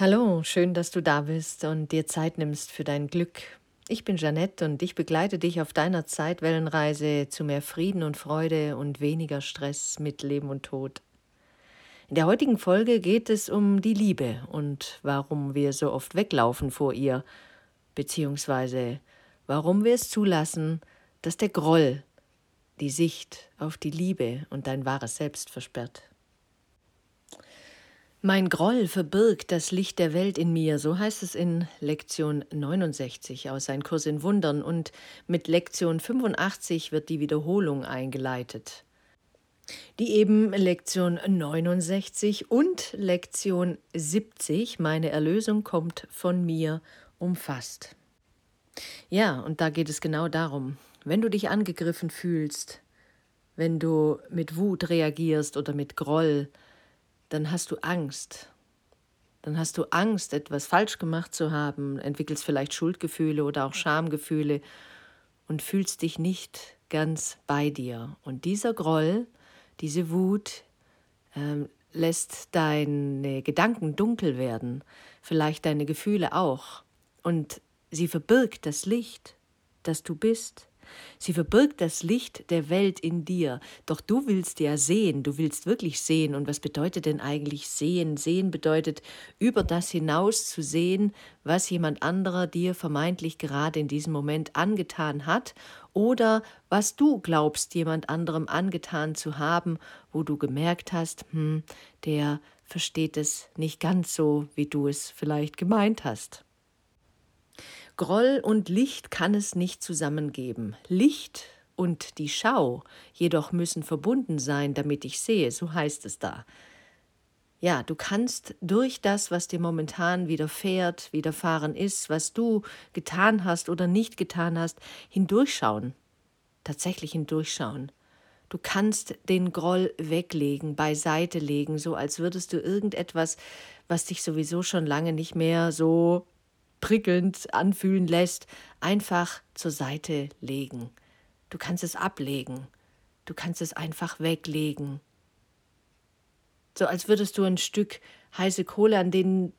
Hallo, schön, dass du da bist und dir Zeit nimmst für dein Glück. Ich bin Janette und ich begleite dich auf deiner Zeitwellenreise zu mehr Frieden und Freude und weniger Stress mit Leben und Tod. In der heutigen Folge geht es um die Liebe und warum wir so oft weglaufen vor ihr, beziehungsweise warum wir es zulassen, dass der Groll die Sicht auf die Liebe und dein wahres Selbst versperrt. Mein Groll verbirgt das Licht der Welt in mir, so heißt es in Lektion 69 aus Ein Kurs in Wundern. Und mit Lektion 85 wird die Wiederholung eingeleitet, die eben Lektion 69 und Lektion 70, meine Erlösung kommt von mir, umfasst. Ja, und da geht es genau darum, wenn du dich angegriffen fühlst, wenn du mit Wut reagierst oder mit Groll, dann hast du Angst. Dann hast du Angst, etwas falsch gemacht zu haben, entwickelst vielleicht Schuldgefühle oder auch Schamgefühle und fühlst dich nicht ganz bei dir. Und dieser Groll, diese Wut äh, lässt deine Gedanken dunkel werden, vielleicht deine Gefühle auch. Und sie verbirgt das Licht, das du bist. Sie verbirgt das Licht der Welt in dir. Doch du willst ja sehen, du willst wirklich sehen. Und was bedeutet denn eigentlich sehen? Sehen bedeutet, über das hinaus zu sehen, was jemand anderer dir vermeintlich gerade in diesem Moment angetan hat oder was du glaubst, jemand anderem angetan zu haben, wo du gemerkt hast, hm, der versteht es nicht ganz so, wie du es vielleicht gemeint hast. Groll und Licht kann es nicht zusammengeben. Licht und die Schau jedoch müssen verbunden sein, damit ich sehe, so heißt es da. Ja, du kannst durch das, was dir momentan widerfährt, widerfahren ist, was du getan hast oder nicht getan hast, hindurchschauen. Tatsächlich hindurchschauen. Du kannst den Groll weglegen, beiseite legen, so als würdest du irgendetwas, was dich sowieso schon lange nicht mehr so prickelnd anfühlen lässt, einfach zur Seite legen. Du kannst es ablegen. Du kannst es einfach weglegen. So als würdest du ein Stück heiße Kohle, an denen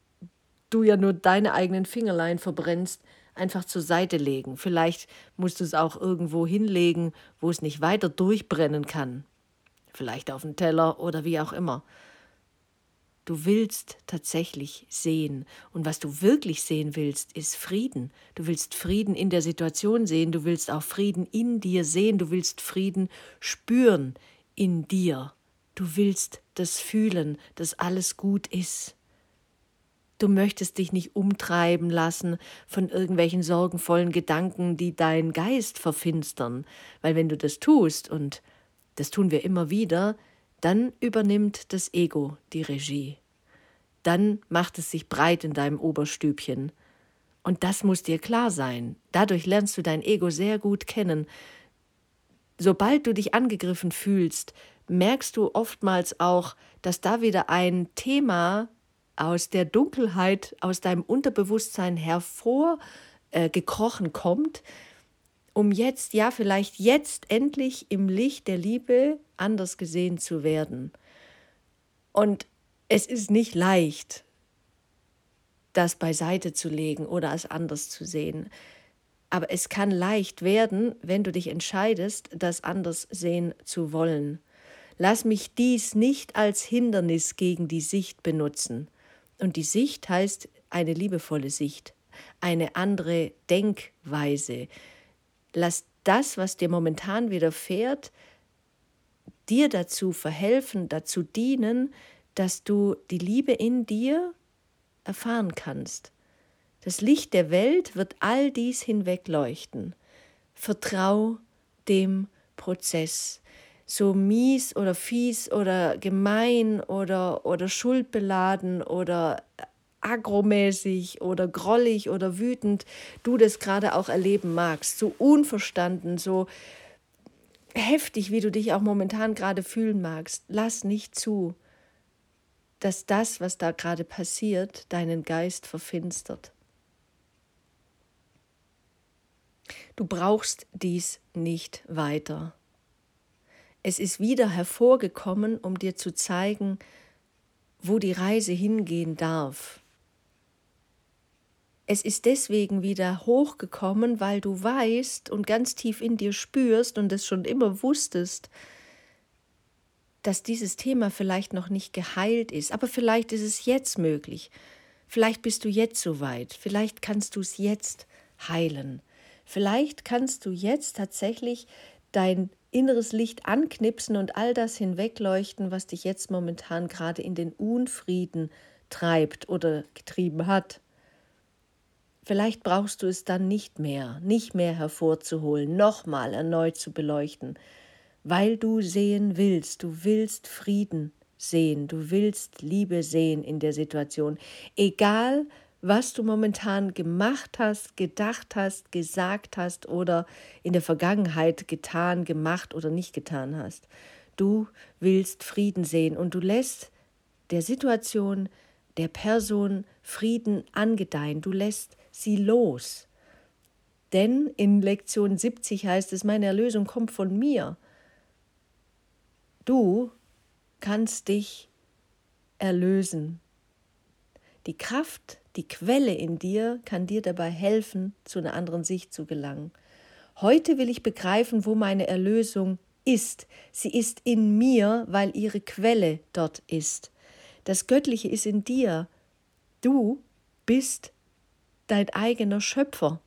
du ja nur deine eigenen Fingerlein verbrennst, einfach zur Seite legen. Vielleicht musst du es auch irgendwo hinlegen, wo es nicht weiter durchbrennen kann. Vielleicht auf den Teller oder wie auch immer. Du willst tatsächlich sehen. Und was du wirklich sehen willst, ist Frieden. Du willst Frieden in der Situation sehen. Du willst auch Frieden in dir sehen. Du willst Frieden spüren in dir. Du willst das fühlen, dass alles gut ist. Du möchtest dich nicht umtreiben lassen von irgendwelchen sorgenvollen Gedanken, die deinen Geist verfinstern, weil wenn du das tust, und das tun wir immer wieder, dann übernimmt das Ego die Regie. Dann macht es sich breit in deinem Oberstübchen. Und das muss dir klar sein. Dadurch lernst du dein Ego sehr gut kennen. Sobald du dich angegriffen fühlst, merkst du oftmals auch, dass da wieder ein Thema aus der Dunkelheit, aus deinem Unterbewusstsein hervorgekrochen äh, kommt, um jetzt, ja, vielleicht jetzt endlich im Licht der Liebe anders gesehen zu werden. Und es ist nicht leicht, das beiseite zu legen oder es anders zu sehen. Aber es kann leicht werden, wenn du dich entscheidest, das anders sehen zu wollen. Lass mich dies nicht als Hindernis gegen die Sicht benutzen. Und die Sicht heißt eine liebevolle Sicht, eine andere Denkweise. Lass das, was dir momentan widerfährt, dir dazu verhelfen, dazu dienen, dass du die Liebe in dir erfahren kannst. Das Licht der Welt wird all dies hinwegleuchten. Vertrau dem Prozess. So mies oder fies oder gemein oder, oder schuldbeladen oder agromäßig oder grollig oder wütend du das gerade auch erleben magst, so unverstanden, so heftig, wie du dich auch momentan gerade fühlen magst, lass nicht zu, dass das, was da gerade passiert, deinen Geist verfinstert. Du brauchst dies nicht weiter. Es ist wieder hervorgekommen, um dir zu zeigen, wo die Reise hingehen darf. Es ist deswegen wieder hochgekommen, weil du weißt und ganz tief in dir spürst und es schon immer wusstest, dass dieses Thema vielleicht noch nicht geheilt ist, aber vielleicht ist es jetzt möglich. Vielleicht bist du jetzt so weit. Vielleicht kannst du es jetzt heilen. Vielleicht kannst du jetzt tatsächlich dein inneres Licht anknipsen und all das hinwegleuchten, was dich jetzt momentan gerade in den Unfrieden treibt oder getrieben hat. Vielleicht brauchst du es dann nicht mehr, nicht mehr hervorzuholen, nochmal erneut zu beleuchten, weil du sehen willst, du willst Frieden sehen, du willst Liebe sehen in der Situation, egal was du momentan gemacht hast, gedacht hast, gesagt hast oder in der Vergangenheit getan, gemacht oder nicht getan hast. Du willst Frieden sehen und du lässt der Situation, der Person Frieden angedeihen, du lässt sie los. Denn in Lektion 70 heißt es, meine Erlösung kommt von mir. Du kannst dich erlösen. Die Kraft die Quelle in dir kann dir dabei helfen, zu einer anderen Sicht zu gelangen. Heute will ich begreifen, wo meine Erlösung ist. Sie ist in mir, weil ihre Quelle dort ist. Das Göttliche ist in dir. Du bist dein eigener Schöpfer.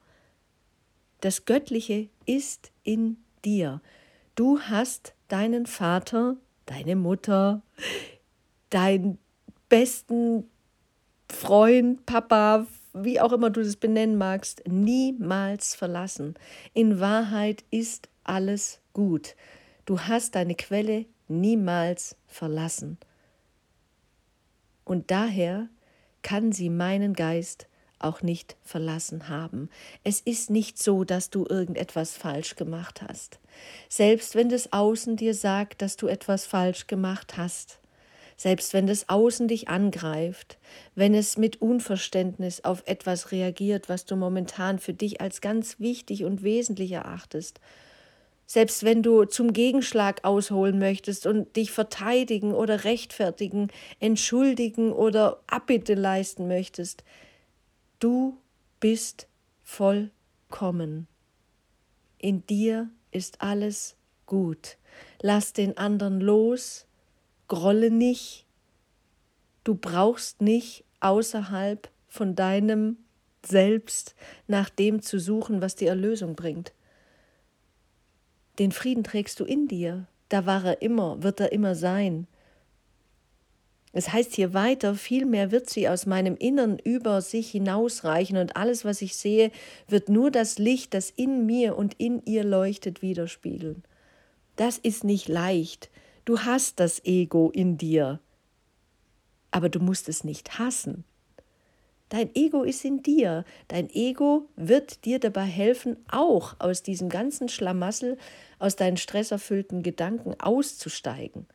Das Göttliche ist in dir. Du hast deinen Vater, deine Mutter, deinen besten Freund, Papa, wie auch immer du das benennen magst, niemals verlassen. In Wahrheit ist alles gut. Du hast deine Quelle niemals verlassen. Und daher kann sie meinen Geist auch nicht verlassen haben. Es ist nicht so, dass du irgendetwas falsch gemacht hast. Selbst wenn das Außen dir sagt, dass du etwas falsch gemacht hast, selbst wenn das Außen dich angreift, wenn es mit Unverständnis auf etwas reagiert, was du momentan für dich als ganz wichtig und wesentlich erachtest, selbst wenn du zum Gegenschlag ausholen möchtest und dich verteidigen oder rechtfertigen, entschuldigen oder Abbitte leisten möchtest, du bist vollkommen. In dir ist alles gut. Lass den anderen los, grolle nicht. Du brauchst nicht außerhalb von deinem Selbst nach dem zu suchen, was die Erlösung bringt. Den Frieden trägst du in dir. Da war er immer, wird er immer sein. Es heißt hier weiter, vielmehr wird sie aus meinem Innern über sich hinausreichen und alles, was ich sehe, wird nur das Licht, das in mir und in ihr leuchtet, widerspiegeln. Das ist nicht leicht, Du hast das Ego in dir, aber du musst es nicht hassen. Dein Ego ist in dir. Dein Ego wird dir dabei helfen, auch aus diesem ganzen Schlamassel, aus deinen stresserfüllten Gedanken auszusteigen.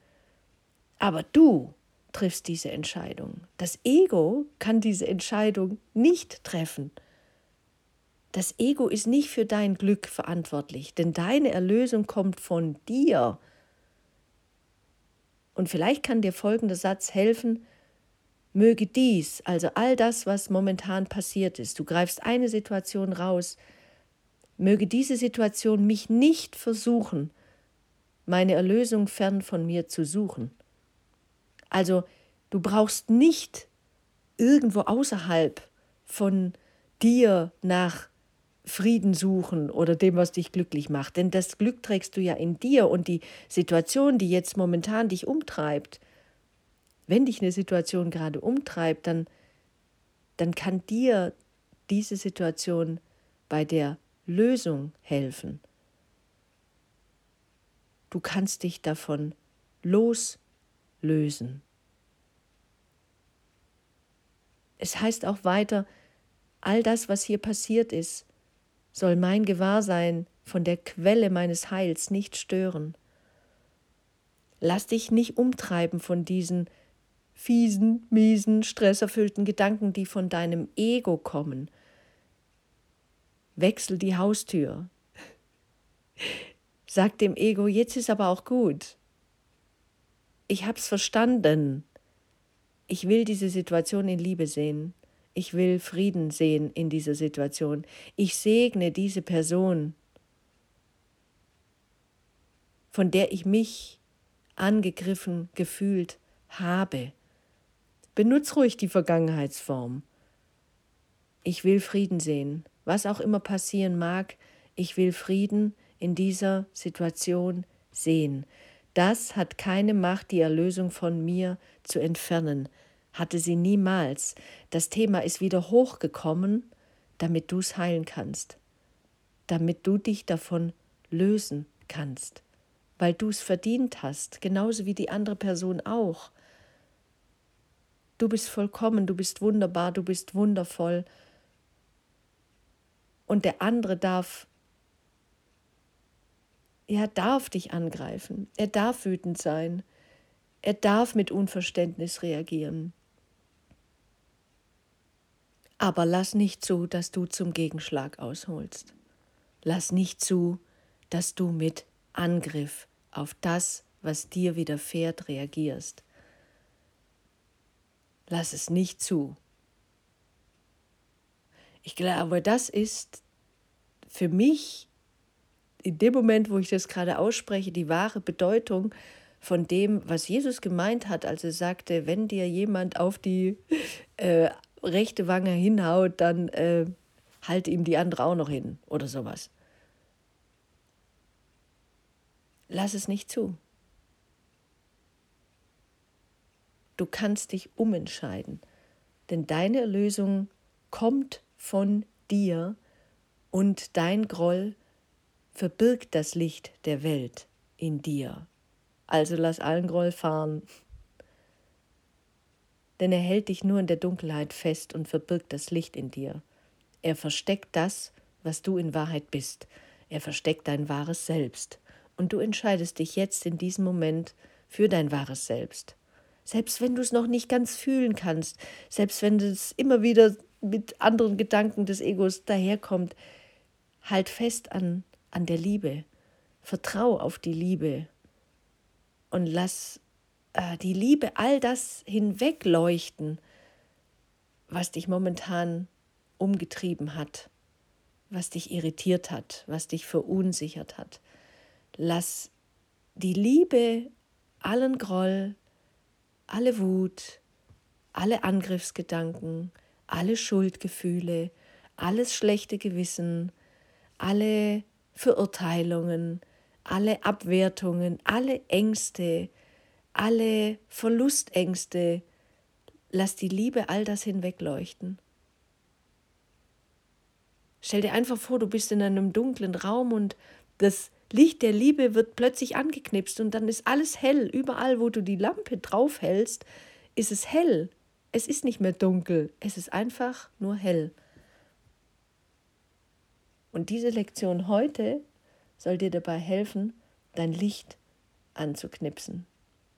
Aber du triffst diese Entscheidung. Das Ego kann diese Entscheidung nicht treffen. Das Ego ist nicht für dein Glück verantwortlich, denn deine Erlösung kommt von dir. Und vielleicht kann dir folgender Satz helfen, möge dies, also all das, was momentan passiert ist, du greifst eine Situation raus, möge diese Situation mich nicht versuchen, meine Erlösung fern von mir zu suchen. Also du brauchst nicht irgendwo außerhalb von dir nach Frieden suchen oder dem, was dich glücklich macht. Denn das Glück trägst du ja in dir und die Situation, die jetzt momentan dich umtreibt, wenn dich eine Situation gerade umtreibt, dann, dann kann dir diese Situation bei der Lösung helfen. Du kannst dich davon loslösen. Es heißt auch weiter, all das, was hier passiert ist, soll mein Gewahrsein von der Quelle meines Heils nicht stören. Lass dich nicht umtreiben von diesen fiesen, miesen, stresserfüllten Gedanken, die von deinem Ego kommen. Wechsel die Haustür. Sag dem Ego, jetzt ist aber auch gut. Ich hab's verstanden. Ich will diese Situation in Liebe sehen. ich will Frieden sehen in dieser Situation. Ich segne diese Person, von der ich mich angegriffen gefühlt habe. Benutz ruhig die Vergangenheitsform. Ich will Frieden sehen, was auch immer passieren mag, ich will Frieden in dieser Situation sehen. Das hat keine Macht, die Erlösung von mir zu entfernen, hatte sie niemals. Das Thema ist wieder hochgekommen, damit du es heilen kannst, damit du dich davon lösen kannst, weil du es verdient hast, genauso wie die andere Person auch. Du bist vollkommen, du bist wunderbar, du bist wundervoll. Und der andere darf er darf dich angreifen, er darf wütend sein, er darf mit Unverständnis reagieren. Aber lass nicht zu, dass du zum Gegenschlag ausholst. Lass nicht zu, dass du mit Angriff auf das, was dir widerfährt, reagierst. Lass es nicht zu. Ich glaube, das ist für mich in dem Moment, wo ich das gerade ausspreche, die wahre Bedeutung von dem, was Jesus gemeint hat, als er sagte, wenn dir jemand auf die äh, rechte Wange hinhaut, dann äh, halte ihm die andere auch noch hin oder sowas. Lass es nicht zu. Du kannst dich umentscheiden, denn deine Erlösung kommt von dir und dein Groll verbirgt das Licht der Welt in dir. Also lass allen Groll fahren. Denn er hält dich nur in der Dunkelheit fest und verbirgt das Licht in dir. Er versteckt das, was du in Wahrheit bist. Er versteckt dein wahres Selbst. Und du entscheidest dich jetzt in diesem Moment für dein wahres Selbst. Selbst wenn du es noch nicht ganz fühlen kannst, selbst wenn es immer wieder mit anderen Gedanken des Egos daherkommt, halt fest an an der Liebe. Vertrau auf die Liebe und lass äh, die Liebe all das hinwegleuchten, was dich momentan umgetrieben hat, was dich irritiert hat, was dich verunsichert hat. Lass die Liebe allen Groll, alle Wut, alle Angriffsgedanken, alle Schuldgefühle, alles schlechte Gewissen, alle Verurteilungen, alle Abwertungen, alle Ängste, alle Verlustängste. Lass die Liebe all das hinwegleuchten. Stell dir einfach vor, du bist in einem dunklen Raum und das Licht der Liebe wird plötzlich angeknipst und dann ist alles hell. Überall, wo du die Lampe draufhältst, ist es hell. Es ist nicht mehr dunkel, es ist einfach nur hell. Und diese Lektion heute soll dir dabei helfen, dein Licht anzuknipsen,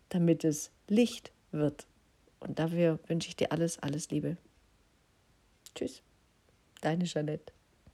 damit es Licht wird. Und dafür wünsche ich dir alles, alles Liebe. Tschüss, deine Jeanette.